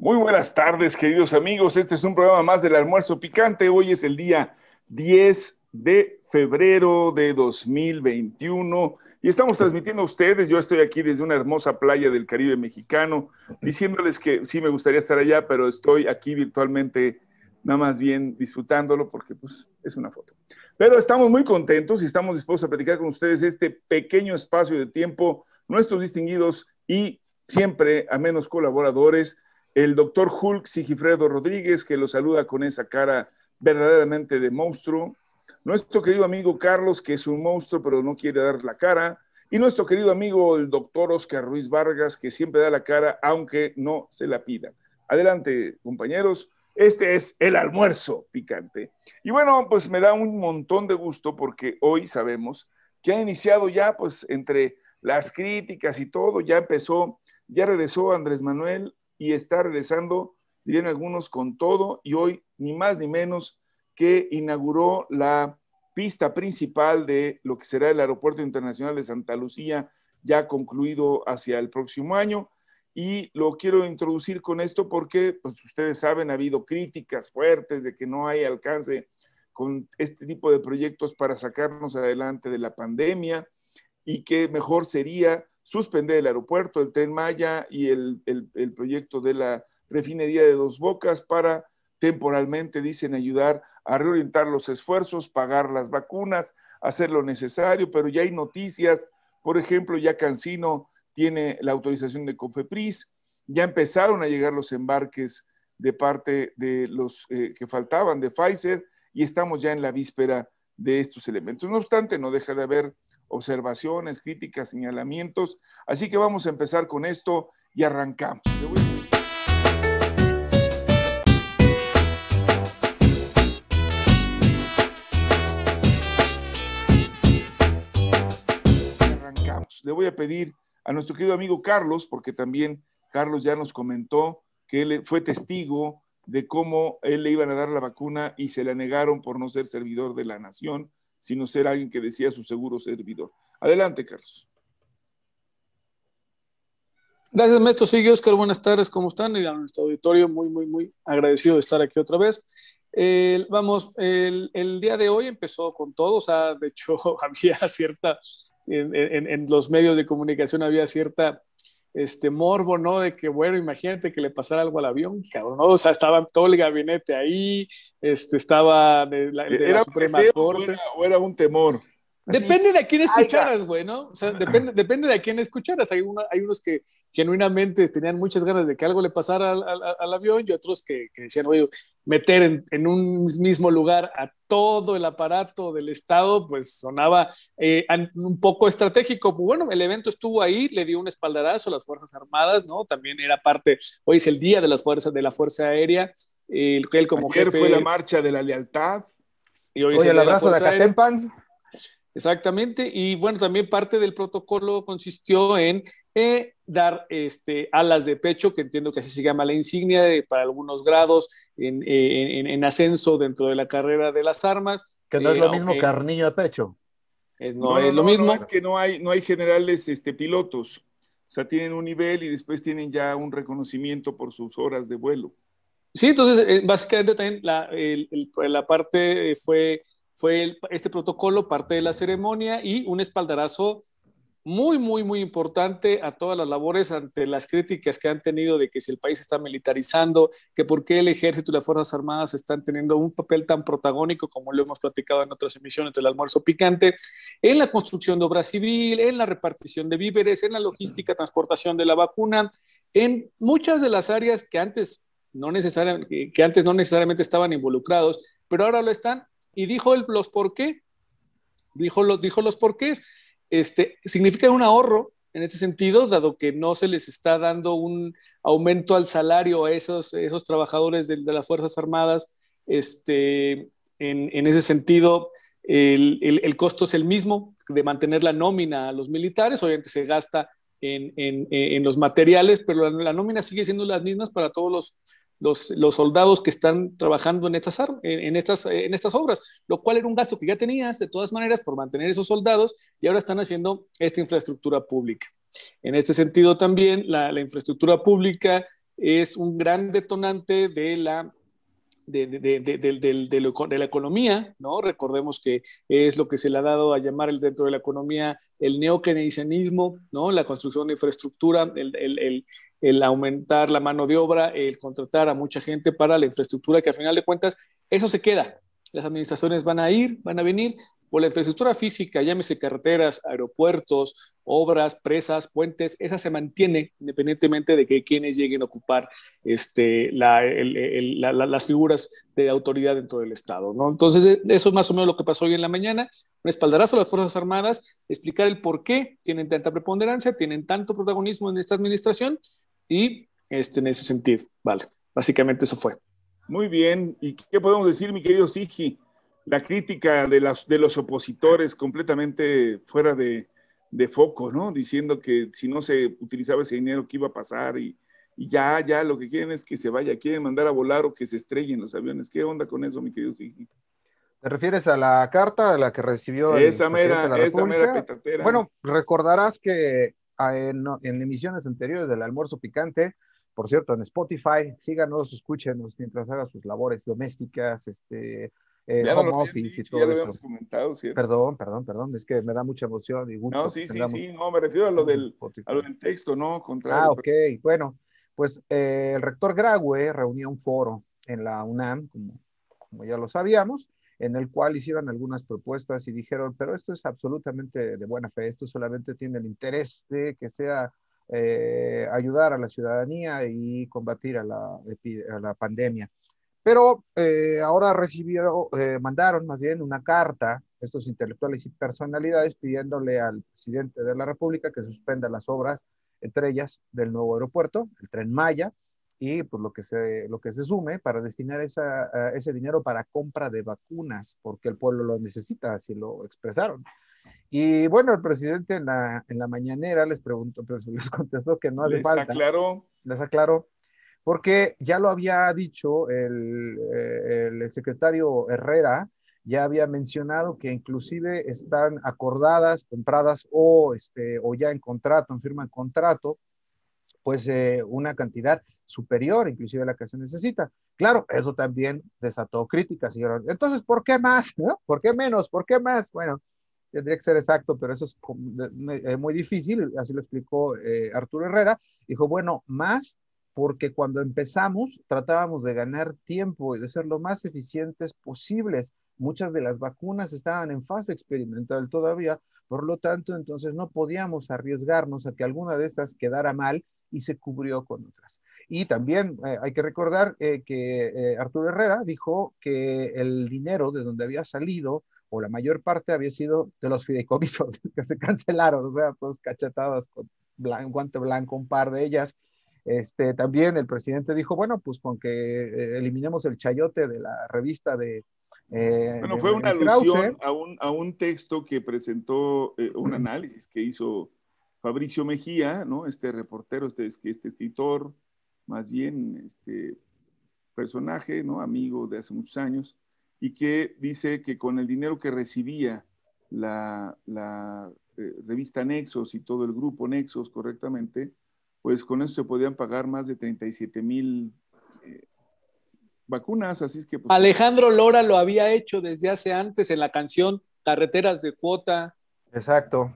Muy buenas tardes, queridos amigos. Este es un programa más del almuerzo picante. Hoy es el día 10 de febrero de 2021 y estamos transmitiendo a ustedes. Yo estoy aquí desde una hermosa playa del Caribe mexicano, diciéndoles que sí me gustaría estar allá, pero estoy aquí virtualmente, nada más bien disfrutándolo porque pues es una foto. Pero estamos muy contentos y estamos dispuestos a platicar con ustedes este pequeño espacio de tiempo, nuestros distinguidos y siempre a menos colaboradores el doctor Hulk Sigifredo Rodríguez, que lo saluda con esa cara verdaderamente de monstruo, nuestro querido amigo Carlos, que es un monstruo pero no quiere dar la cara, y nuestro querido amigo el doctor Oscar Ruiz Vargas, que siempre da la cara aunque no se la pida. Adelante, compañeros. Este es el almuerzo picante. Y bueno, pues me da un montón de gusto porque hoy sabemos que ha iniciado ya, pues entre las críticas y todo, ya empezó, ya regresó Andrés Manuel y está regresando, dirían algunos, con todo y hoy ni más ni menos que inauguró la pista principal de lo que será el Aeropuerto Internacional de Santa Lucía, ya concluido hacia el próximo año. Y lo quiero introducir con esto porque, pues ustedes saben, ha habido críticas fuertes de que no hay alcance con este tipo de proyectos para sacarnos adelante de la pandemia y que mejor sería suspender el aeropuerto, el tren Maya y el, el, proyecto de la refinería de Dos Bocas para temporalmente, dicen, ayudar a reorientar los esfuerzos, pagar las vacunas, hacer lo necesario, pero ya hay noticias, por ejemplo, ya Cancino tiene la autorización de COFEPRIS, ya empezaron a llegar los embarques de parte de los eh, que faltaban de Pfizer y estamos ya en la víspera de estos elementos. No obstante, no deja de haber observaciones, críticas, señalamientos. Así que vamos a empezar con esto y arrancamos. Le voy a pedir a nuestro querido amigo Carlos, porque también Carlos ya nos comentó que él fue testigo de cómo él le iban a dar la vacuna y se la negaron por no ser servidor de la nación sino ser alguien que decía su seguro servidor. Adelante, Carlos. Gracias, maestro. Sigue, Oscar. Buenas tardes. ¿Cómo están? Y a nuestro auditorio, muy, muy, muy agradecido de estar aquí otra vez. vamos, el, día de hoy empezó con todo. O sea, de hecho, había cierta, en los medios de comunicación había cierta este morbo, ¿no? De que, bueno, imagínate que le pasara algo al avión, cabrón, ¿no? O sea, estaba todo el gabinete ahí, este, estaba de la, ¿Era Suprema Corte. O era, un temor. Depende de a quién escucharas, güey, ¿no? O sea, depende, depende de a quién escucharas. Hay, hay unos que genuinamente tenían muchas ganas de que algo le pasara al, avión y otros que, decían, oye, meter en, un mismo lugar a todo el aparato del Estado, pues sonaba eh, un poco estratégico. Bueno, el evento estuvo ahí, le dio un espaldarazo a las Fuerzas Armadas, ¿no? También era parte, hoy es el día de las fuerzas de la Fuerza Aérea, el que él como Ayer fue la marcha de la lealtad. Y hoy, el abrazo de Acatempan. Exactamente, y bueno, también parte del protocolo consistió en eh, dar este, alas de pecho, que entiendo que así se llama la insignia para algunos grados en, ascenso dentro de la carrera de las armas. Que no es lo eh, mismo carnillo de pecho. no, es lo mismo. es que no hay, no hay generales este, pilotos. O sea, tienen un nivel y después tienen ya un reconocimiento por sus horas de vuelo. Sí, entonces, eh, básicamente también la, la parte fue fue este protocolo parte de la ceremonia y un espaldarazo muy, muy, muy importante a todas las labores ante las críticas que han tenido de que si el país está militarizando, que por qué el ejército y las Fuerzas Armadas están teniendo un papel tan protagónico como lo hemos platicado en otras emisiones del almuerzo picante, en la construcción de obra civil, en la repartición de víveres, en la logística, transportación de la vacuna, en muchas de las áreas que antes no, necesariamente, que antes no necesariamente estaban involucrados, pero ahora lo están y dijo los por qué. Dijo, los, dijo los porqués. Este, significa un ahorro en ese sentido, dado que no se les está dando un aumento al salario a esos, esos trabajadores de, las Fuerzas Armadas. Este, en, en ese sentido, el, el, el, costo es el mismo de mantener la nómina a los militares, obviamente se gasta en, en, en los materiales, pero la, la, nómina sigue siendo las mismas para todos los, los, soldados que están trabajando en estas, en, estas, en estas obras, lo cual era un gasto que ya tenías de todas maneras por mantener esos soldados y ahora están haciendo esta infraestructura pública. En este sentido también la, infraestructura pública es un gran detonante de la de, de, de, de, la economía, ¿no? Recordemos que es lo que se le ha dado a llamar el, dentro de la economía el neokeynesianismo, ¿no? La construcción de infraestructura, el, aumentar la mano de obra, el contratar a mucha gente para la infraestructura, que al final de cuentas eso se queda. Las administraciones van a ir, van a venir, por la infraestructura física, llámese carreteras, aeropuertos, obras, presas, puentes, esa se mantiene independientemente de que quienes lleguen a ocupar este, las figuras de autoridad dentro del Estado. ¿no? Entonces, eso es más o menos lo que pasó hoy en la mañana. Un espaldarazo a las Fuerzas Armadas, explicar el por qué tienen tanta preponderancia, tienen tanto protagonismo en esta administración y este, en ese sentido. Vale, básicamente eso fue. Muy bien. ¿Y qué podemos decir, mi querido Sigi? la crítica de, las, de los opositores completamente fuera de, foco, ¿no? Diciendo que si no se utilizaba ese dinero, ¿qué iba a pasar? Y, ya, ya, lo que quieren es que se vaya, quieren mandar a volar o que se estrellen los aviones. ¿Qué onda con eso, mi querido Sigi? ¿Te refieres a la carta a la que recibió esa mera, la esa mera Bueno, recordarás que en, en, emisiones anteriores del almuerzo picante, por cierto, en Spotify, síganos, escúchenos mientras haga sus labores domésticas, este, eh, home office y todo eso. Perdón, perdón, perdón, es que me da mucha emoción y gusto. No, sí, sí, sí, no, me refiero a lo del, a lo del texto, ¿no? Contrario, ah, ok, bueno, pues eh, el rector Graue reunió un foro en la UNAM, como, como ya lo sabíamos, en el cual hicieron algunas propuestas y dijeron, pero esto es absolutamente de buena fe, esto solamente tiene el interés de que sea eh, ayudar a la ciudadanía y combatir a la, pandemia. Pero eh, ahora recibieron, eh, mandaron más bien una carta, estos intelectuales y personalidades, pidiéndole al presidente de la República que suspenda las obras, entre ellas del nuevo aeropuerto, el tren Maya, y pues lo que se, lo que se sume para destinar esa, ese dinero para compra de vacunas, porque el pueblo lo necesita, así lo expresaron. Y bueno, el presidente en la, en la mañanera les preguntó, pero les contestó que no hace les falta. Aclaró. Les aclaró porque ya lo había dicho el, eh, el, secretario Herrera, ya había mencionado que inclusive están acordadas, compradas o, este, o ya en contrato, en firma en contrato, pues eh, una cantidad superior inclusive a la que se necesita. Claro, eso también desató críticas. señor. Entonces, ¿por qué más? ¿Por qué menos? ¿Por qué más? Bueno, tendría que ser exacto, pero eso es eh, muy difícil, así lo explicó Arturo Herrera. Dijo, bueno, más porque cuando empezamos tratábamos de ganar tiempo y de ser lo más eficientes posibles. Muchas de las vacunas estaban en fase experimental todavía, por lo tanto, entonces no podíamos arriesgarnos a que alguna de estas quedara mal y se cubrió con otras. Y también eh, hay que recordar eh, que eh, Arturo Herrera dijo que el dinero de donde había salido, o la mayor parte había sido de los fideicomisos que se cancelaron, o sea, pues cachetadas con guante blanco, un par de ellas, este, también el presidente dijo, bueno, pues con que eh, eliminemos el chayote de la revista de... Eh, bueno, fue una alusión a un, a un, texto que presentó, eh, un análisis que hizo Fabricio Mejía, ¿no? Este reportero, este, este escritor, más bien, este personaje, ¿no? Amigo de hace muchos años, y que dice que con el dinero que recibía la, la revista Nexos y todo el grupo Nexos correctamente, pues con eso se podían pagar más de 37 mil eh, vacunas, así es que... Pues, Alejandro Lora lo había hecho desde hace antes en la canción Carreteras de Cuota. Exacto.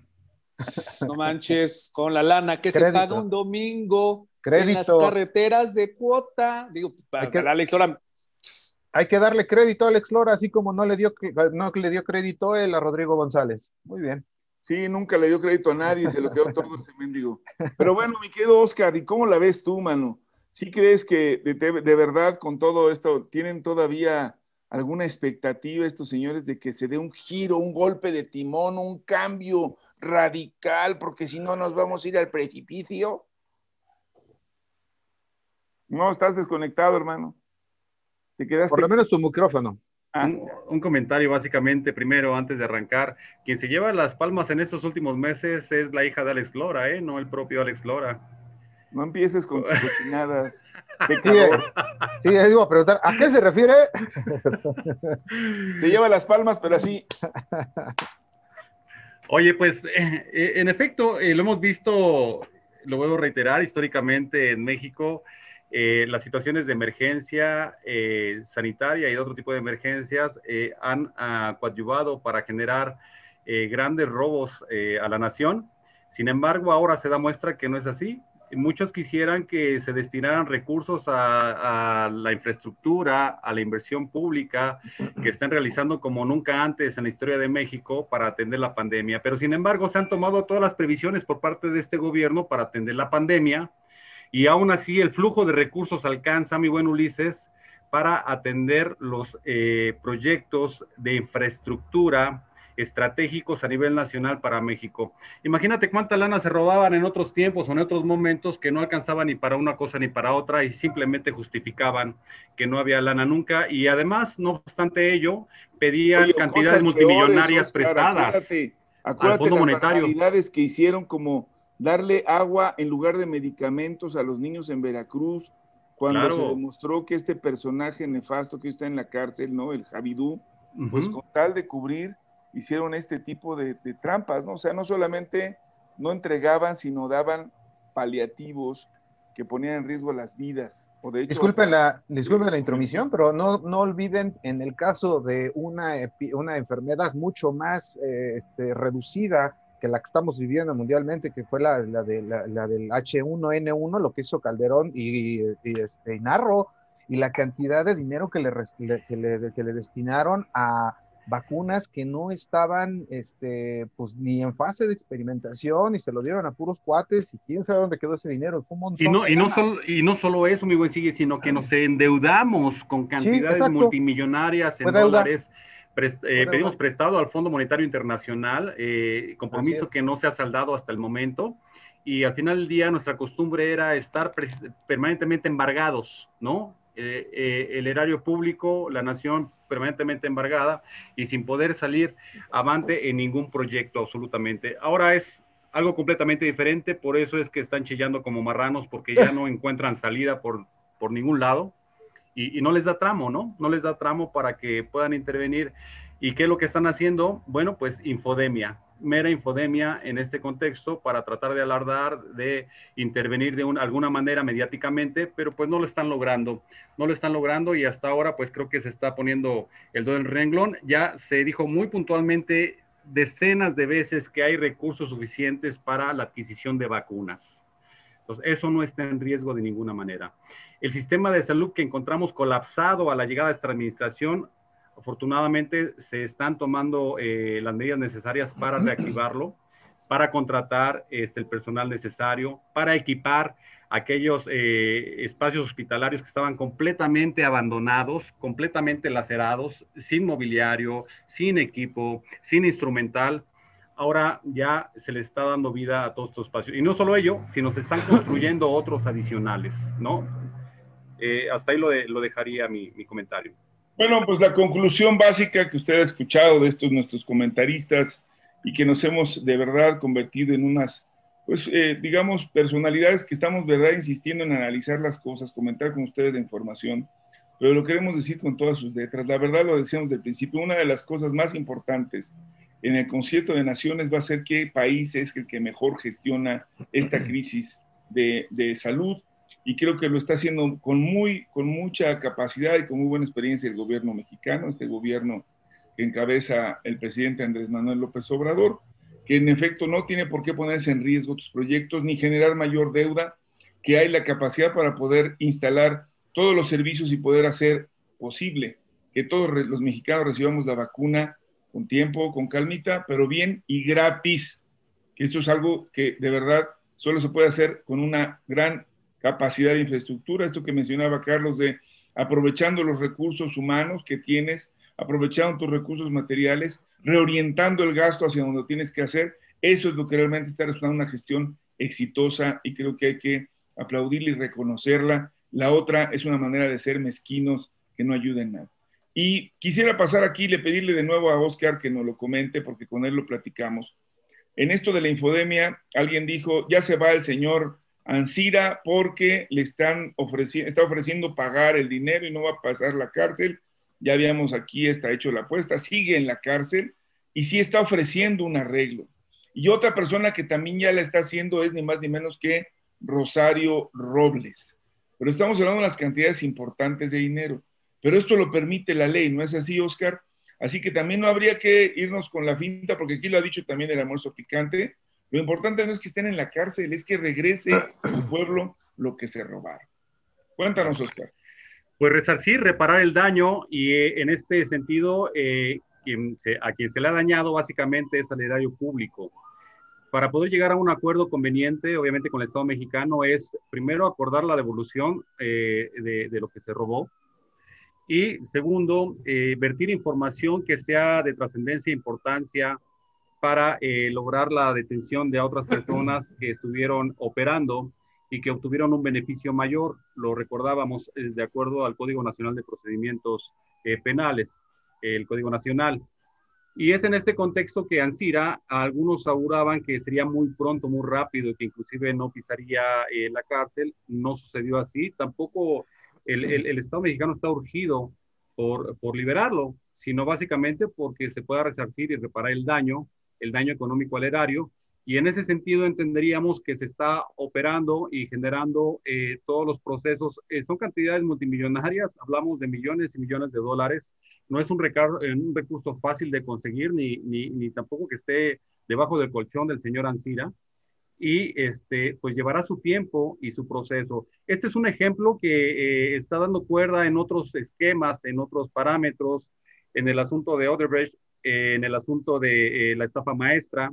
No manches, con la lana que se paga un domingo Crédito. en las carreteras de cuota. Digo, para que, Alex Lora. Hay que darle crédito a Alex Lora, así como no le dio, no le dio crédito él a Rodrigo González. Muy bien. Sí, nunca le dio crédito a nadie, se lo quedó todo ese mendigo. Pero bueno, mi querido Oscar, ¿y cómo la ves tú, mano? ¿Sí crees que de, verdad con todo esto tienen todavía alguna expectativa estos señores de que se dé un giro, un golpe de timón, un cambio radical, porque si no nos vamos a ir al precipicio? No, estás desconectado, hermano. Te quedaste. Por lo menos tu micrófono. Ah. Un, comentario básicamente, primero, antes de arrancar. Quien se lleva las palmas en estos últimos meses es la hija de Alex Lora, ¿eh? no el propio Alex Lora. No empieces con tus cochinadas. Sí, sí, iba a preguntar, ¿a qué se refiere? se lleva las palmas, pero así. Oye, pues eh, en efecto, eh, lo hemos visto, lo vuelvo a reiterar, históricamente en México, eh, las situaciones de emergencia eh, sanitaria y de otro tipo de emergencias han uh, coadyuvado para generar grandes robos a la nación. Sin embargo, ahora se da muestra que no es así muchos quisieran que se destinaran recursos a, la infraestructura, a la inversión pública que están realizando como nunca antes en la historia de México para atender la pandemia. Pero sin embargo, se han tomado todas las previsiones por parte de este gobierno para atender la pandemia y aún así el flujo de recursos alcanza, mi buen Ulises, para atender los eh, proyectos de infraestructura, estratégicos a nivel nacional para México. Imagínate cuánta lana se robaban en otros tiempos o en otros momentos que no alcanzaban ni para una cosa ni para otra y simplemente justificaban que no había lana nunca y además, no obstante ello, pedían cantidades multimillonarias prestadas acuérdate, acuérdate al las que hicieron como darle agua en lugar de medicamentos a los niños en Veracruz cuando se demostró que este personaje nefasto que está en la cárcel, ¿no? El Javidú, pues con tal de cubrir hicieron este tipo de, trampas, ¿no? O sea, no solamente no entregaban, sino daban paliativos que ponían en riesgo las vidas. O de disculpen, la, disculpen la intromisión, pero no, no olviden en el caso de una, una enfermedad mucho más eh, este, reducida que la que estamos viviendo mundialmente, que fue la, la, de, la, del H1N1, lo que hizo Calderón y, y, este, Narro, y la cantidad de dinero que le, que le, que le destinaron a vacunas que no estaban este, pues, ni en fase de experimentación y se lo dieron a puros cuates y quién sabe dónde quedó ese dinero. Fue un montón. Y no, y no, solo, y no solo eso, mi buen sigue, sino que nos endeudamos con cantidades multimillonarias en dólares. Eh, pedimos prestado al Fondo Monetario Internacional, eh, compromiso que no se ha saldado hasta el momento. Y al final del día nuestra costumbre era estar permanentemente embargados, ¿no? Eh, eh, el erario público, la nación permanentemente embargada y sin poder salir avante en ningún proyecto absolutamente. Ahora es algo completamente diferente, por eso es que están chillando como marranos porque ya no encuentran salida por, por ningún lado y, y no les da tramo, ¿no? No les da tramo para que puedan intervenir. ¿Y qué es lo que están haciendo? Bueno, pues infodemia mera infodemia en este contexto para tratar de alardar, de intervenir de alguna manera mediáticamente, pero pues no lo están logrando, no lo están logrando y hasta ahora pues creo que se está poniendo el dedo en renglón. Ya se dijo muy puntualmente decenas de veces que hay recursos suficientes para la adquisición de vacunas. Entonces, eso no está en riesgo de ninguna manera. El sistema de salud que encontramos colapsado a la llegada de esta administración Afortunadamente se están tomando eh, las medidas necesarias para reactivarlo, para contratar este, el personal necesario, para equipar aquellos eh, espacios hospitalarios que estaban completamente abandonados, completamente lacerados, sin mobiliario, sin equipo, sin instrumental. Ahora ya se le está dando vida a todos estos espacios. Y no solo ello, sino se están construyendo otros adicionales, ¿no? Eh, hasta ahí lo, lo dejaría mi, mi comentario. Bueno, pues la conclusión básica que usted ha escuchado de estos nuestros comentaristas y que nos hemos de verdad convertido en unas, pues eh, digamos, personalidades que estamos, verdad, insistiendo en analizar las cosas, comentar con ustedes la información, pero lo queremos decir con todas sus letras. La verdad lo decíamos del principio, una de las cosas más importantes en el concierto de naciones va a ser qué país es el que mejor gestiona esta crisis de, de salud y creo que lo está haciendo con, muy, con mucha capacidad y con muy buena experiencia el gobierno mexicano, este gobierno que encabeza el presidente Andrés Manuel López Obrador, que en efecto no tiene por qué ponerse en riesgo tus proyectos ni generar mayor deuda, que hay la capacidad para poder instalar todos los servicios y poder hacer posible que todos los mexicanos recibamos la vacuna con tiempo, con calmita, pero bien y gratis. Esto es algo que de verdad solo se puede hacer con una gran capacidad de infraestructura, esto que mencionaba Carlos de aprovechando los recursos humanos que tienes, aprovechando tus recursos materiales, reorientando el gasto hacia donde tienes que hacer, eso es lo que realmente está resultando una gestión exitosa y creo que hay que aplaudirla y reconocerla. La otra es una manera de ser mezquinos que no ayuden nada. Y quisiera pasar aquí y le pedirle de nuevo a Oscar que nos lo comente, porque con él lo platicamos. En esto de la infodemia, alguien dijo, ya se va el señor Ansira porque le están ofreciendo, está ofreciendo pagar el dinero y no va a pasar la cárcel. Ya habíamos aquí, está hecho la apuesta, sigue en la cárcel y sí está ofreciendo un arreglo. Y otra persona que también ya la está haciendo es ni más ni menos que Rosario Robles. pero estamos hablando de las cantidades importantes de dinero. Pero esto lo permite la ley, ¿no es así, Oscar? Así que también no habría que irnos con la finta, porque aquí lo ha dicho también el almuerzo picante. Lo importante no es que estén en la cárcel, es que regrese al pueblo lo que se robaron. Cuéntanos, Oscar. Pues resarcir, reparar el daño y eh, en este sentido, eh, a quien se le ha dañado básicamente es al erario público. Para poder llegar a un acuerdo conveniente, obviamente con el Estado mexicano, es primero acordar la devolución eh, de, de, lo que se robó y segundo, vertir información que sea de trascendencia e importancia para lograr la detención de otras personas que estuvieron operando y que obtuvieron un beneficio mayor, lo recordábamos eh, de acuerdo al Código Nacional de Procedimientos eh, Penales, el Código Nacional. Y es en este contexto que Ansira, algunos auguraban que sería muy pronto, muy rápido que inclusive no pisaría eh, la cárcel. No sucedió así. Tampoco el, el, Estado mexicano está urgido por, por liberarlo, sino básicamente porque se pueda resarcir y reparar el daño, el daño económico al erario, y en ese sentido entenderíamos que se está operando y generando eh, todos los procesos. Eh, son cantidades multimillonarias, hablamos de millones y millones de dólares. No es un, un recurso fácil de conseguir, ni, ni, ni, tampoco que esté debajo del colchón del señor Ansira. Y este, pues llevará su tiempo y su proceso. Este es un ejemplo que eh, está dando cuerda en otros esquemas, en otros parámetros, en el asunto de Odebrecht, en el asunto de la estafa maestra,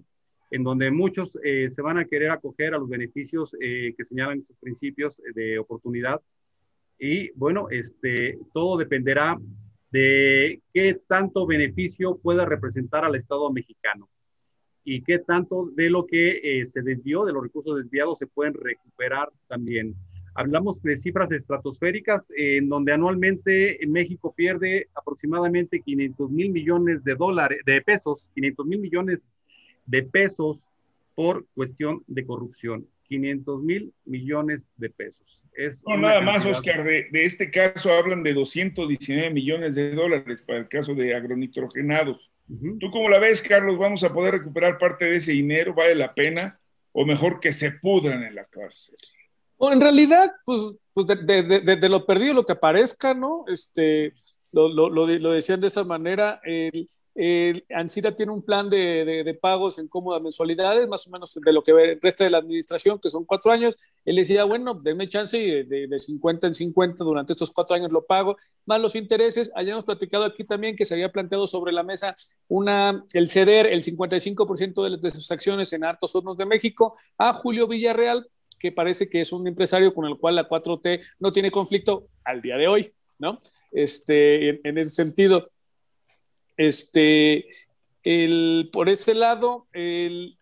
en donde muchos eh, se van a querer acoger a los beneficios eh, que señalan sus principios de oportunidad. Y bueno, este, todo dependerá de qué tanto beneficio pueda representar al Estado mexicano y qué tanto de lo que eh, se desvió, de los recursos desviados, se pueden recuperar también. Hablamos de cifras estratosféricas en donde anualmente México pierde aproximadamente 500 mil millones de dólares, de pesos, 500 mil millones de pesos por cuestión de corrupción. 500 mil millones de pesos. Es no, nada más, Oscar, de, este caso hablan de 219 millones de dólares para el caso de agronitrogenados. ¿Tú cómo la ves, Carlos? ¿Vamos a poder recuperar parte de ese dinero? ¿Vale la pena? ¿O mejor que se pudran en la cárcel? En realidad, pues, pues de, lo perdido, lo que aparezca, ¿no? Este, lo, lo, lo, lo decían de esa manera. El, eh, Ansira tiene un plan de, pagos en cómodas mensualidades, más o menos de lo que resta de la administración, que son cuatro años. Él decía, bueno, denme chance y de, 50 en 50 durante estos cuatro años lo pago, más los intereses. Hayamos platicado aquí también que se había planteado sobre la mesa una, el ceder el 55% de, de sus acciones en Hartos Hornos de México a Julio Villarreal, que parece que es un empresario con el cual la 4T no tiene conflicto al día de hoy, ¿no? Este, en, en ese sentido. Este, el, por ese lado, el,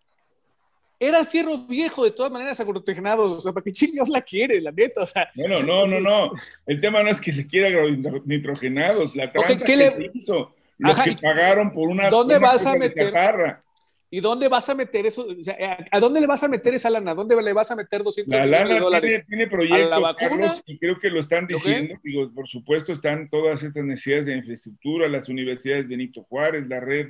era fierro viejo, de todas maneras, agrotegenados. O sea, ¿para qué chingados la quiere, la neta? O sea. Bueno, no, no, no. El tema no es que se quiera agronitrogenados. La tranza que le... se hizo. Los que pagaron por una. ¿Dónde vas a meter? ¿Y dónde vas a meter eso? O sea, ¿A dónde le vas a meter esa lana? ¿Dónde le vas a meter 200 la millones de dólares? Tiene, tiene proyecto, Carlos, y creo que lo están diciendo. Digo, por supuesto, están todas estas necesidades de infraestructura, las universidades Benito Juárez, la red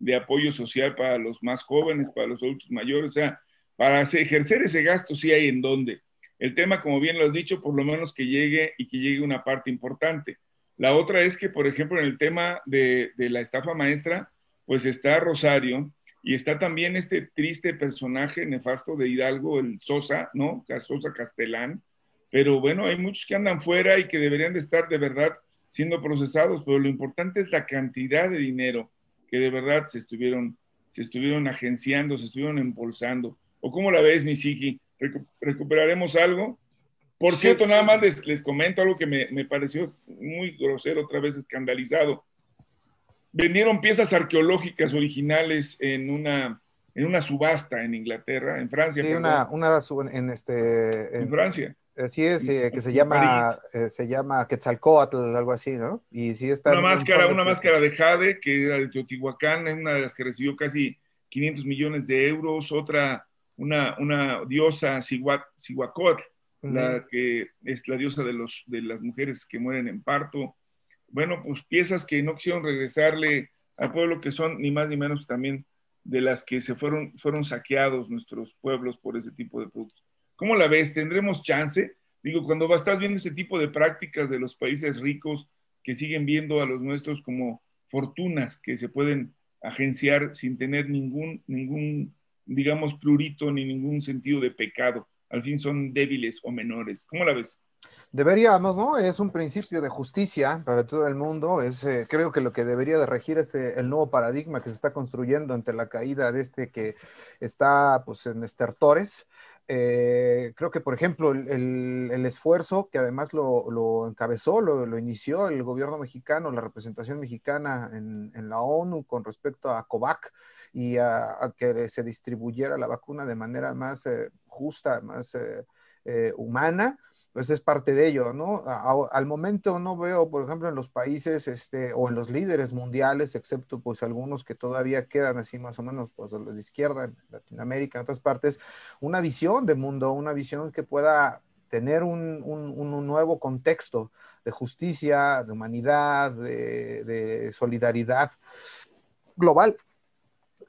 de apoyo social para los más jóvenes, para los adultos mayores. O sea, para ejercer ese gasto sí hay en dónde. El tema, como bien lo has dicho, por lo menos que llegue y que llegue una parte importante. La otra es que, por ejemplo, en el tema de, de la estafa maestra, pues está Rosario, y está también este triste personaje nefasto de Hidalgo, el Sosa, ¿no? Sosa Castelán. Pero bueno, hay muchos que andan fuera y que deberían de estar de verdad siendo procesados, pero lo importante es la cantidad de dinero que de verdad se estuvieron, se estuvieron agenciando, se estuvieron embolsando. ¿O cómo la ves, mi ¿Recuperaremos algo? Por cierto, nada más les, les comento algo que me, me, pareció muy grosero, otra vez escandalizado vendieron piezas arqueológicas originales en una, en una subasta en Inglaterra, en Francia. Sí, una, una, en, este, en, Francia. Así es, eh, que se llama, eh, se llama Quetzalcoatl, algo así, ¿no? Y sí está. Una máscara, una máscara de jade, que era de Teotihuacán, una de las que recibió casi 500 millones de euros, otra, una, una diosa Cihuacotl, la que es la diosa de, los, de las mujeres que mueren en parto, bueno, pues piezas que no quisieron regresarle al pueblo, que son ni más ni menos también de las que se fueron, fueron saqueados nuestros pueblos por ese tipo de productos. ¿Cómo la ves? ¿Tendremos chance? Digo, cuando estás viendo ese tipo de prácticas de los países ricos que siguen viendo a los nuestros como fortunas que se pueden agenciar sin tener ningún, ningún, digamos, plurito ni ningún sentido de pecado. Al fin son débiles o menores. ¿Cómo la ves? Deberíamos, ¿no? Es un principio de justicia para todo el mundo. Es, eh, creo que lo que debería de regir es eh, el nuevo paradigma que se está construyendo ante la caída de este que está pues, en estertores. Eh, creo que, por ejemplo, el, esfuerzo que además lo, encabezó, lo, inició el gobierno mexicano, la representación mexicana en, la ONU con respecto a COVAC y a, que se distribuyera la vacuna de manera más justa, más humana pues es parte de ello, ¿no? al momento no veo, por ejemplo, en los países este, o en los líderes mundiales, excepto pues algunos que todavía quedan así más o menos pues de izquierda, en Latinoamérica, en otras partes, una visión de mundo, una visión que pueda tener un, un, nuevo contexto de justicia, de humanidad, de solidaridad global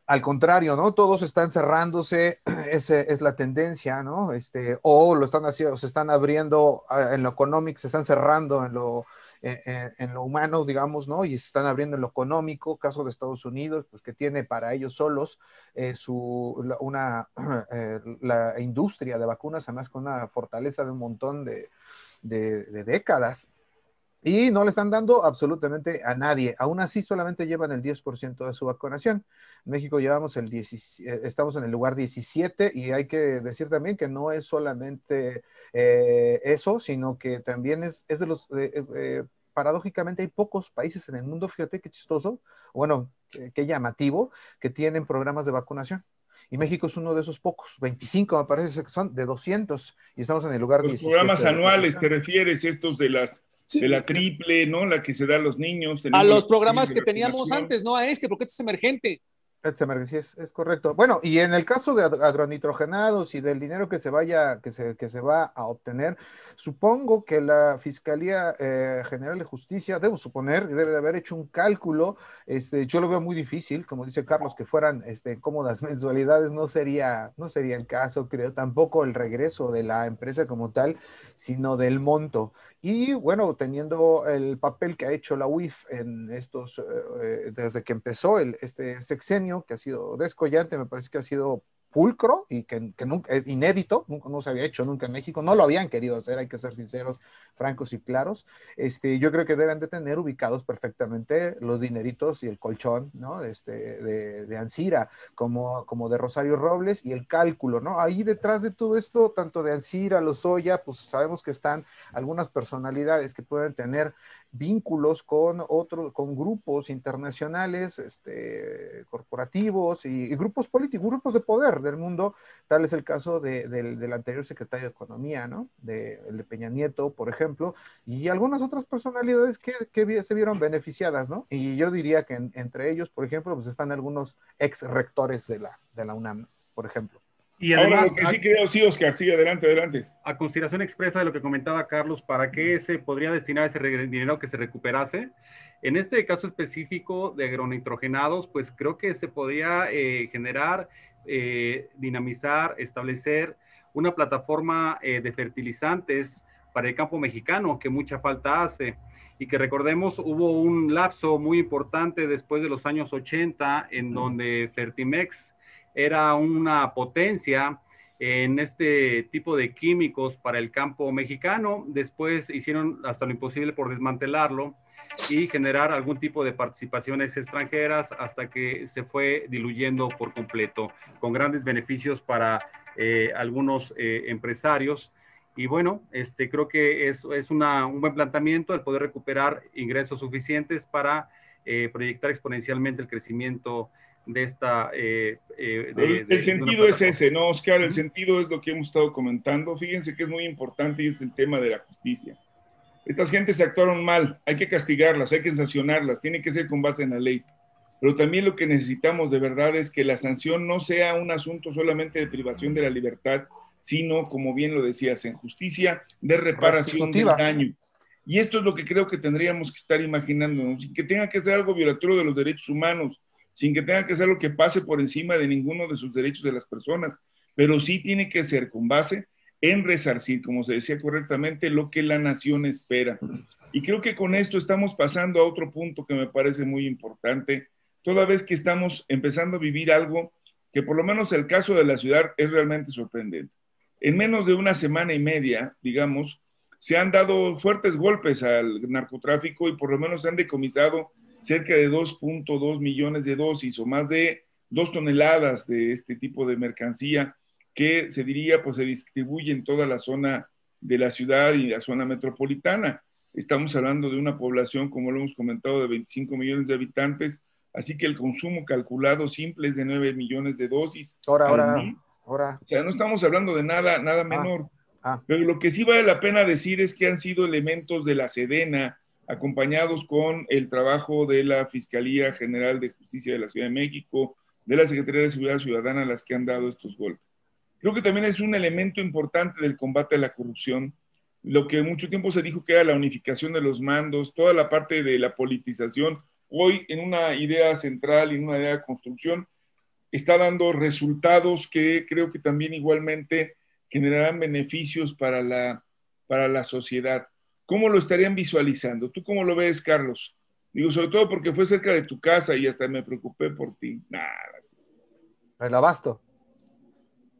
al contrario, ¿no? Todos están cerrándose, esa es la tendencia, ¿no? Este, o lo están haciendo, se están abriendo ah, en lo económico, se están cerrando en lo, en, lo humano, digamos, ¿no? Y se están abriendo en lo económico, caso de Estados Unidos, pues que tiene para ellos solos eh, su, una, eh, la industria de vacunas, además con una fortaleza de un montón de, de décadas. Y no le están dando absolutamente a nadie. Aún así, solamente llevan el 10% de su vacunación. En México llevamos el 10, eh, estamos en el lugar 17 y hay que decir también que no es solamente eh, eso, sino que también es, es de los, eh, paradójicamente hay pocos países en el mundo, fíjate qué chistoso, bueno, qué llamativo, que tienen programas de vacunación. Y México es uno de esos pocos, 25 me parece que son, de 200, y estamos en el lugar Los programas anuales, ¿te refieres estos de las de la triple, ¿no? La que se da a los niños. A los programas que teníamos antes, no a este, porque este es emergente. Sí, es, es, correcto. Bueno, y en el caso de agronitrogenados y del dinero que se vaya, que se, que se va a obtener, supongo que la Fiscalía eh, General de Justicia, debo suponer, debe de haber hecho un cálculo, este, yo lo veo muy difícil, como dice Carlos, que fueran este, cómodas mensualidades, no sería, no sería el caso, creo, tampoco el regreso de la empresa como tal, sino del monto. Y bueno, teniendo el papel que ha hecho la UIF en estos, eh, eh, desde que empezó el, este sexenio, que ha sido descollante, me parece que ha sido pulcro y que, nunca es inédito, nunca no se había hecho nunca en México, no lo habían querido hacer, hay que ser sinceros, francos y claros. Este, yo creo que deben de tener ubicados perfectamente los dineritos y el colchón, ¿no? Este, de, de Ansira, como, como de Rosario Robles y el cálculo, ¿no? Ahí detrás de todo esto, tanto de Ansira, Lozoya, pues sabemos que están algunas personalidades que pueden tener vínculos con otros, con grupos internacionales, este, corporativos y, grupos políticos, grupos de poder del mundo. Tal es el caso del, anterior secretario de Economía, ¿no? De, de, Peña Nieto, por ejemplo, y algunas otras personalidades que, que se vieron beneficiadas, ¿no? Y yo diría que entre ellos, por ejemplo, pues están algunos ex rectores de la, de la UNAM, por ejemplo. Y además, que sí creo, sí, Oscar, sí, adelante, adelante. A consideración expresa de lo que comentaba Carlos, ¿para qué se podría destinar ese dinero que se recuperase? En este caso específico de agronitrogenados, pues creo que se podría eh, generar, eh, dinamizar, establecer una plataforma eh, de fertilizantes para el campo mexicano que mucha falta hace y que recordemos hubo un lapso muy importante después de los años 80 en donde Fertimex era una potencia en este tipo de químicos para el campo mexicano. Después hicieron hasta lo imposible por desmantelarlo y generar algún tipo de participaciones extranjeras hasta que se fue diluyendo por completo, con grandes beneficios para eh, algunos eh, empresarios. Y bueno, este, creo que es, es una, un buen planteamiento el poder recuperar ingresos suficientes para eh, proyectar exponencialmente el crecimiento de esta... Eh, eh, el sentido es ese, ¿no, Oscar? El sentido es lo que hemos estado comentando. Fíjense que es muy importante y es el tema de la justicia. Estas gentes se actuaron mal, hay que castigarlas, hay que sancionarlas, tiene que ser con base en la ley. Pero también lo que necesitamos de verdad es que la sanción no sea un asunto solamente de privación de la libertad, sino, como bien lo decías, en justicia de reparación del daño. Y esto es lo que creo que tendríamos que estar imaginándonos, y que tenga que ser algo violatorio de los derechos humanos, sin que tenga que ser lo que pase por encima de ninguno de sus derechos de las personas, pero sí tiene que ser con base en resarcir, como se decía correctamente, lo que la nación espera. Y creo que con esto estamos pasando a otro punto que me parece muy importante, toda vez que estamos empezando a vivir algo que por lo menos el caso de la ciudad es realmente sorprendente. En menos de una semana y media, digamos, se han dado fuertes golpes al narcotráfico y por lo menos se han decomisado cerca de 2.2 millones de dosis o más de dos toneladas de este tipo de mercancía que se diría pues se distribuye en toda la zona de la ciudad y la zona metropolitana. Estamos hablando de una población, como lo hemos comentado, de 25 millones de habitantes, así que el consumo calculado simple es de 9 millones de dosis. Ahora, ahora, ahora. O sea, no estamos hablando de nada, nada ah, menor. Ah. Pero lo que sí vale la pena decir es que han sido elementos de la Sedena, acompañados con el trabajo de la Fiscalía General de Justicia de la Ciudad de México, de la Secretaría de Seguridad Ciudadana, las que han dado estos golpes. Creo que también es un elemento importante del combate a la corrupción, lo que mucho tiempo se dijo que era la unificación de los mandos, toda la parte de la politización, hoy en una idea central y en una idea de construcción, está dando resultados que creo que también igualmente generarán beneficios para la, para la sociedad. ¿Cómo lo estarían visualizando? ¿Tú cómo lo ves, Carlos? Digo, sobre todo porque fue cerca de tu casa y hasta me preocupé por ti. Nada. El abasto.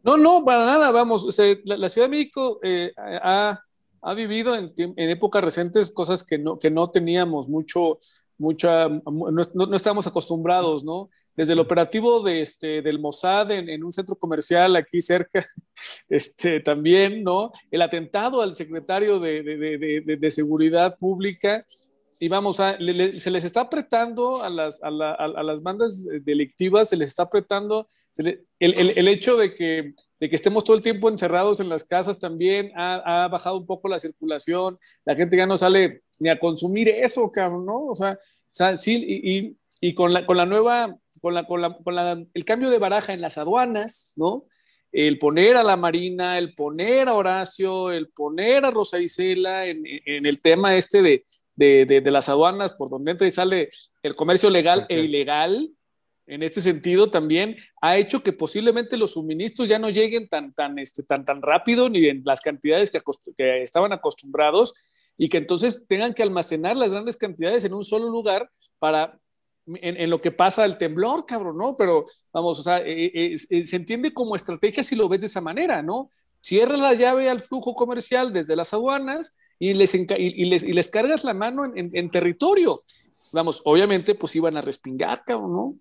No, no, para nada, vamos. la, Ciudad de México eh, ha, ha, vivido en, en, épocas recientes cosas que no, que no teníamos mucho, mucha, no, no, estábamos acostumbrados, ¿no? Desde el operativo de, este, del Mossad en, en, un centro comercial aquí cerca, este, también, ¿no? El atentado al secretario de, de, de Seguridad Pública, y vamos se les está apretando a las, a, la, a, las bandas delictivas, se les está apretando el, el, el, hecho de que, de que estemos todo el tiempo encerrados en las casas también ha, ha, bajado un poco la circulación, la gente ya no sale ni a consumir eso, cabrón, ¿no? O sea, sí, y, y, con, la, con la nueva, con, la, con, la, con la, el cambio de baraja en las aduanas, ¿no? el poner a la Marina, el poner a Horacio, el poner a Rosa Isela en, en el tema este de, de, las aduanas por donde entra y sale el comercio legal e ilegal, en este sentido también ha hecho que posiblemente los suministros ya no lleguen tan, tan, este, tan, tan rápido ni en las cantidades que, que estaban acostumbrados y que entonces tengan que almacenar las grandes cantidades en un solo lugar para en, lo que pasa el temblor, cabrón, ¿no? Pero vamos, o sea, eh, eh, eh, se entiende como estrategia si lo ves de esa manera, ¿no? Cierra la llave al flujo comercial desde las aduanas y les, y, les, y les cargas la mano en, en, territorio. Vamos, obviamente, pues iban a respingar, cabrón, ¿no?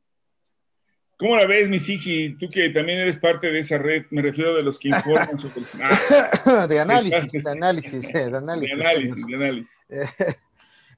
¿Cómo la ves, Misiki? Tú que también eres parte de esa red, me refiero de los que informan sobre... Ah, de análisis, de análisis, de análisis. De análisis, de análisis.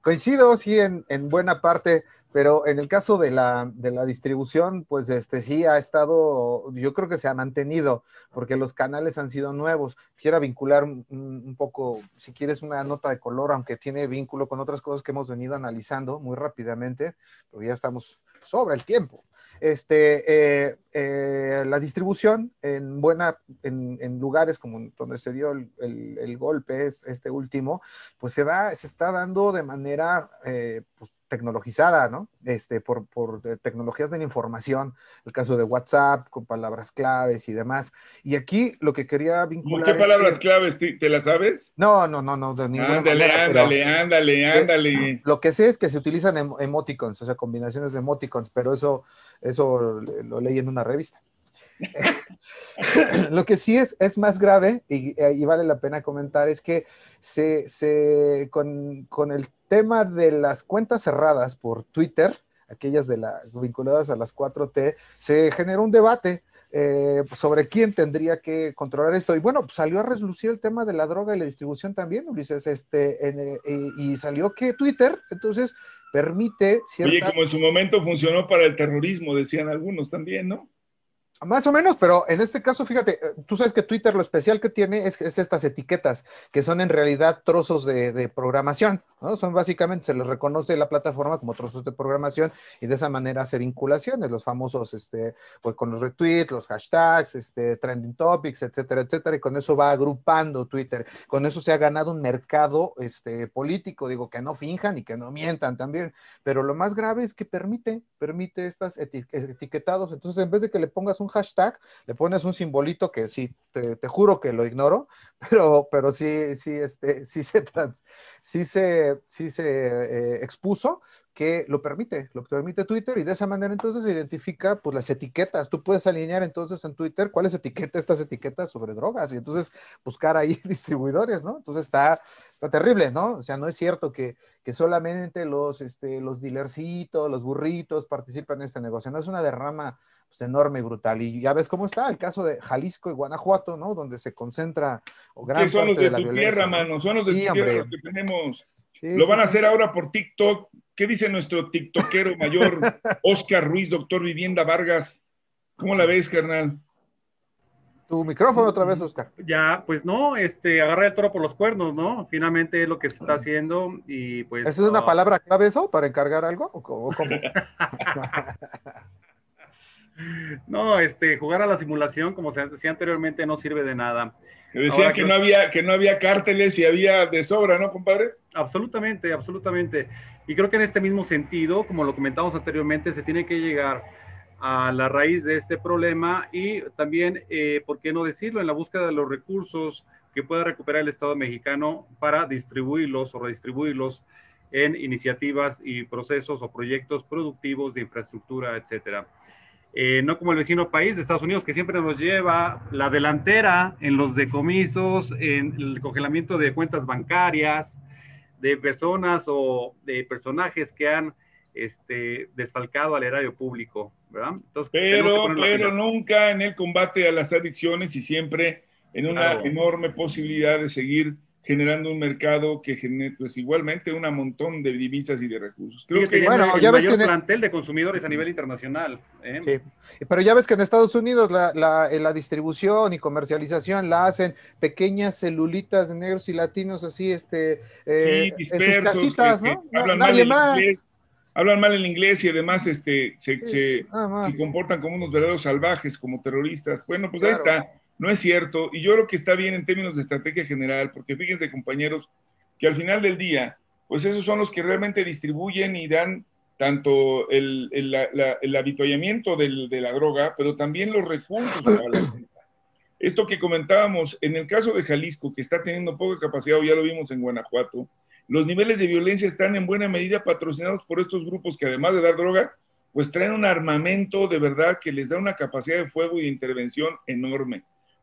coincido, sí, en, en buena parte pero en el caso de la, de la, distribución, pues este sí ha estado, yo creo que se ha mantenido, porque los canales han sido nuevos. Quisiera vincular un, poco, si quieres, una nota de color, aunque tiene vínculo con otras cosas que hemos venido analizando muy rápidamente, porque ya estamos sobre el tiempo. Este, eh, eh, la distribución en buena, en, en, lugares como donde se dio el, el, golpe, es, este último, pues se da, se está dando de manera eh, pues, tecnologizada, ¿no? Este, por, por tecnologías de la información, el caso de WhatsApp, con palabras claves y demás. Y aquí lo que quería vincular. ¿Qué palabras claves? ¿Te, las sabes? No, no, no, no, de ninguna ándale, manera. Ándale, ándale, ándale, Lo que sé es que se utilizan emoticons, o sea, combinaciones de emoticons, pero eso, eso lo leí en una revista. Lo que sí es, es más grave y, vale la pena comentar es que se, se, con, con, el tema de las cuentas cerradas por Twitter, aquellas de la, vinculadas a las 4T, se generó un debate eh, sobre quién tendría que controlar esto. Y bueno, pues salió a resolucir el tema de la droga y la distribución también, Ulises, este, eh, y salió que Twitter, entonces, permite ciertas... Oye, como en su momento funcionó para el terrorismo, decían algunos también, ¿no? Más o menos, pero en este caso, fíjate, eh, tú sabes que Twitter lo especial que tiene es, estas etiquetas, que son en realidad trozos de, programación, ¿no? Son básicamente, se les reconoce la plataforma como trozos de programación y de esa manera hace vinculaciones, los famosos, este, pues con los retweets, los hashtags, este, trending topics, etcétera, etcétera, y con eso va agrupando Twitter. Con eso se ha ganado un mercado este, político, digo, que no finjan y que no mientan también, pero lo más grave es que permite, permite estas etiquetados, entonces en vez de que le pongas un hashtag, le pones un simbolito que sí, te, juro que lo ignoro, pero, pero sí, sí, este, sí se, trans, sí se, sí se eh, expuso que lo permite, lo permite Twitter y de esa manera entonces se identifica pues las etiquetas. Tú puedes alinear entonces en Twitter cuáles etiquetas, estas etiquetas sobre drogas y entonces buscar ahí distribuidores, ¿no? Entonces está, está terrible, ¿no? O sea, no es cierto que, que solamente los, este, los dealercitos, los burritos participan en este negocio, no es una derrama pues, enorme y brutal. Y ya ves cómo está el caso de Jalisco y Guanajuato, ¿no? Donde se concentra gran son los de, tu tierra, mano, son los de tu tierra los que tenemos. Lo van a hacer ahora por TikTok. ¿Qué dice nuestro TikTokero mayor, Oscar Ruiz, doctor Vivienda Vargas? ¿Cómo la ves, carnal? Tu micrófono otra vez, Oscar. Ya, pues no, este, agarra el toro por los cuernos, ¿no? Finalmente es lo que se está haciendo y pues... ¿Eso es una palabra clave eso para encargar algo? ¿O cómo? no, este, jugar a la simulación, como se decía anteriormente, no sirve de nada. decían que, no había, que no había cárteles y había de sobra, ¿no, compadre? Absolutamente, absolutamente. Y creo que en este mismo sentido, como lo comentamos anteriormente, se tiene que llegar a la raíz de este problema y también, eh, ¿por qué no decirlo?, en la búsqueda de los recursos que pueda recuperar el Estado mexicano para distribuirlos o redistribuirlos en iniciativas y procesos o proyectos productivos de infraestructura, etcétera. Eh, no como el vecino país de Estados Unidos que siempre nos lleva la delantera en los decomisos, en el congelamiento de cuentas bancarias de personas o de personajes que han este, desfalcado al erario público, ¿verdad? pero pero nunca en el combate a las adicciones y siempre en una enorme posibilidad de seguir generando un mercado que genere pues igualmente un montón de divisas y de recursos. Creo que bueno, ya ves que el plantel de consumidores a nivel internacional. ¿eh? Sí. Pero ya ves que en Estados Unidos la, la, la, distribución y comercialización la hacen pequeñas celulitas de negros y latinos así, este, eh, en sus casitas, ¿no? Hablan Nadie más. hablan mal el inglés y además este, se, se, comportan como unos verdaderos salvajes, como terroristas. Bueno, pues ahí está no es cierto, y yo creo que está bien en términos de estrategia general, porque fíjense compañeros, que al final del día, pues esos son los que realmente distribuyen y dan tanto el, el, el habituallamiento del, de la droga, pero también los recursos para la Esto que comentábamos, en el caso de Jalisco, que está teniendo poca capacidad, ya lo vimos en Guanajuato, los niveles de violencia están en buena medida patrocinados por estos grupos que además de dar droga, pues traen un armamento de verdad que les da una capacidad de fuego y de intervención enorme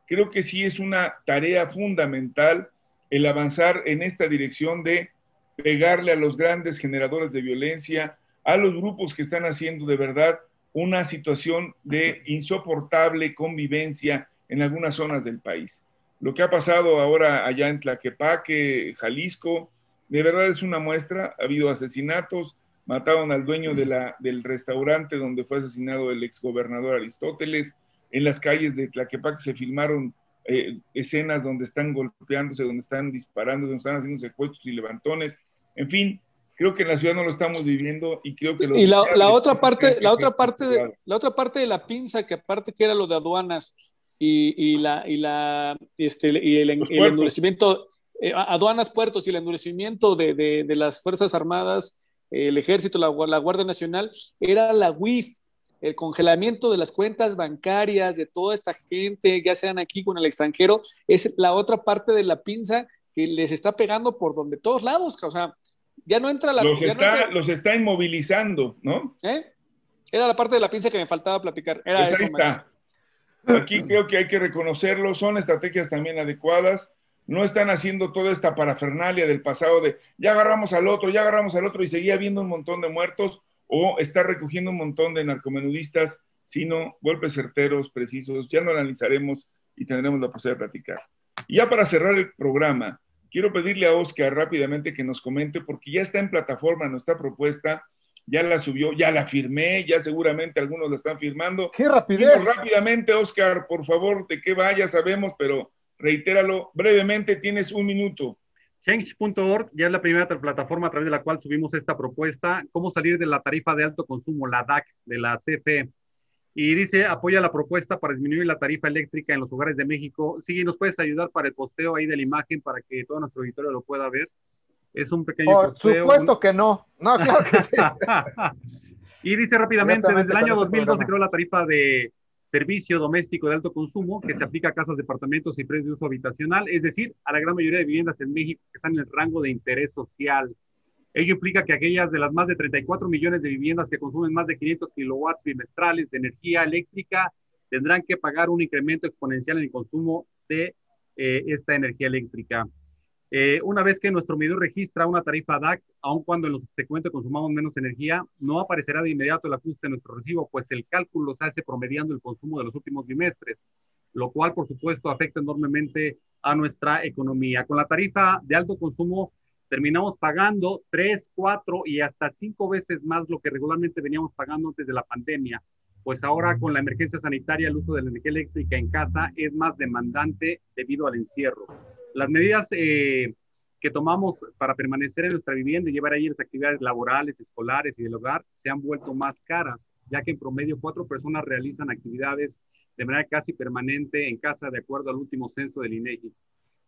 creo que sí es una tarea fundamental el avanzar en esta dirección de pegarle a los grandes generadores de violencia, a los grupos que están haciendo de verdad una situación de insoportable convivencia en algunas zonas del país. Lo que ha pasado ahora allá en Tlaquepaque, Jalisco, de verdad es una muestra. Ha habido asesinatos, mataron al dueño del restaurante donde fue asesinado el exgobernador Aristóteles, en las calles de Tlaquepaque se filmaron eh, escenas donde están golpeándose, donde están disparando, donde están haciendo secuestros y levantones. En fin, creo que en la ciudad no lo estamos viviendo y creo que y la, otra parte la otra parte de, la otra parte de la pinza que aparte que era lo de aduanas y, la y la este y el, endurecimiento eh, aduanas puertos y el endurecimiento de, de, las fuerzas armadas el ejército la, la guardia nacional era la WIF el congelamiento de las cuentas bancarias de toda esta gente, ya sean aquí con el extranjero, es la otra parte de la pinza que les está pegando por donde todos lados, o sea, ya no entra la... Los, está, los está inmovilizando, ¿no? ¿Eh? Era la parte de la pinza que me faltaba platicar. Era pues ahí está. Aquí creo que hay que reconocerlo, son estrategias también adecuadas, no están haciendo toda esta parafernalia del pasado de ya agarramos al otro, ya agarramos al otro y seguía habiendo un montón de muertos o está recogiendo un montón de narcomenudistas, sino golpes certeros, precisos. Ya lo analizaremos y tendremos la posibilidad de platicar. Y ya para cerrar el programa, quiero pedirle a Oscar rápidamente que nos comente, porque ya está en plataforma nuestra propuesta, ya la subió, ya la firmé, ya seguramente algunos la están firmando. ¡Qué rapidez! rápidamente, Oscar, por favor, de qué va, ya sabemos, pero reitéralo brevemente, tienes un minuto. Change.org ya es la primera plataforma a través de la cual subimos esta propuesta, cómo salir de la tarifa de alto consumo, la DAC, de la CFE. Y dice, apoya la propuesta para disminuir la tarifa eléctrica en los hogares de México. Sí, nos puedes ayudar para el posteo ahí de la imagen para que todo nuestro auditorio lo pueda ver. Es un pequeño Por supuesto que no. No, claro que sí. y dice rápidamente, desde el año 2002 se creó la tarifa de servicio doméstico de alto consumo que se aplica a casas, departamentos y predios de uso habitacional, es decir, a la gran mayoría de viviendas en México que están en el rango de interés social. Ello implica que aquellas de las más de 34 millones de viviendas que consumen más de 500 kilowatts bimestrales de energía eléctrica tendrán que pagar un incremento exponencial en el consumo de eh, esta energía eléctrica. Eh, una vez que nuestro medidor registra una tarifa DAC, aun cuando en los segmentos consumamos menos energía, no aparecerá de inmediato el ajuste de nuestro recibo, pues el cálculo se hace promediando el consumo de los últimos bimestres, lo cual, por supuesto, afecta enormemente a nuestra economía. Con la tarifa de alto consumo, terminamos pagando tres, cuatro y hasta cinco veces más lo que regularmente veníamos pagando antes de la pandemia, pues ahora con la emergencia sanitaria el uso de la energía eléctrica en casa es más demandante debido al encierro. Las medidas eh, que tomamos para permanecer en nuestra vivienda y llevar ahí las actividades laborales, escolares y del hogar se han vuelto más caras, ya que en promedio cuatro personas realizan actividades de manera casi permanente en casa de acuerdo al último censo del INEGI.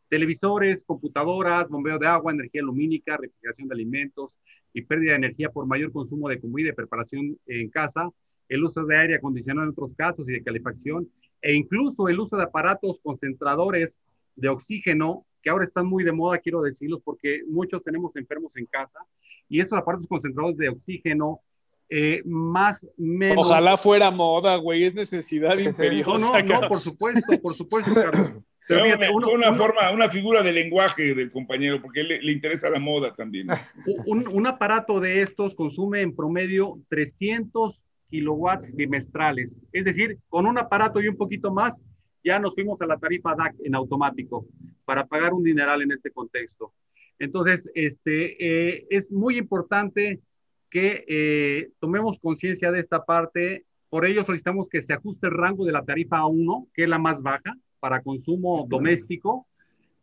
Televisores, computadoras, bombeo de agua, energía lumínica, refrigeración de alimentos y pérdida de energía por mayor consumo de comida y preparación en casa, el uso de aire acondicionado en otros casos y de calefacción, e incluso el uso de aparatos concentradores de oxígeno, que ahora están muy de moda, quiero decirlos, porque muchos tenemos enfermos en casa, y estos aparatos concentrados de oxígeno, eh, más menos... Ojalá fuera moda, güey, es necesidad imperiosa. No, no, por supuesto, por supuesto, Carlos. una, forma, una figura de lenguaje del compañero, porque le, le interesa la moda también. Un, un, aparato de estos consume en promedio 300 kilowatts bimestrales. Es decir, con un aparato y un poquito más, ya nos fuimos a la tarifa DAC en automático para pagar un dineral en este contexto. Entonces, este, eh, es muy importante que eh, tomemos conciencia de esta parte. Por ello, solicitamos que se ajuste el rango de la tarifa A1, que es la más baja para consumo doméstico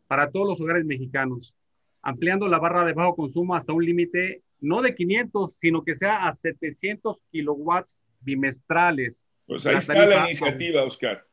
para todos los hogares mexicanos, ampliando la barra de bajo consumo hasta un límite no de 500, sino que sea a 700 kilowatts bimestrales. Pues ahí está la iniciativa, Oscar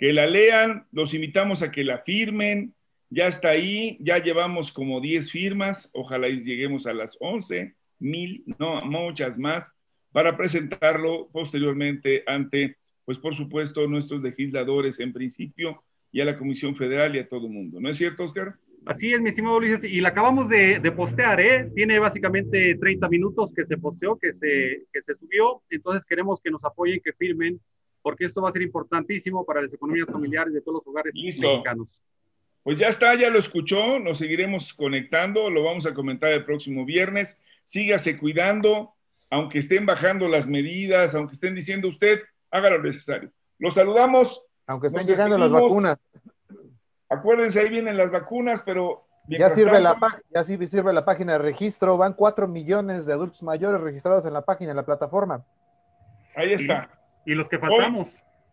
que la lean, los invitamos a que la firmen, ya está ahí, ya llevamos como 10 firmas, ojalá lleguemos a las 11 mil, no, muchas más, para presentarlo posteriormente ante, pues por supuesto, nuestros legisladores en principio y a la Comisión Federal y a todo el mundo. ¿No es cierto, Oscar? Así es, mi estimado Ulises, y la acabamos de, postear, ¿eh? Tiene básicamente 30 minutos que se posteó, que se, que se subió, entonces queremos que nos apoyen, que firmen porque esto va a ser importantísimo para las economías familiares de todos los hogares mexicanos. Pues ya está, ya lo escuchó, nos seguiremos conectando, lo vamos a comentar el próximo viernes. Sígase cuidando, aunque estén bajando las medidas, aunque estén diciendo usted, haga lo necesario. Los saludamos. Aunque estén llegando las vacunas. Acuérdense, ahí vienen las vacunas, pero... Ya sirve, la, ya sirve la página de registro, van cuatro millones de adultos mayores registrados en la página, en la plataforma. Ahí está. Y los que faltamos.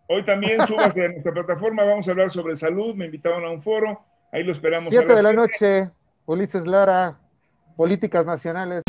Hoy, también súbase a nuestra plataforma, vamos a hablar sobre salud, me invitaron a un foro, ahí lo esperamos. Siete de la noche, Ulises Lara, Políticas Nacionales.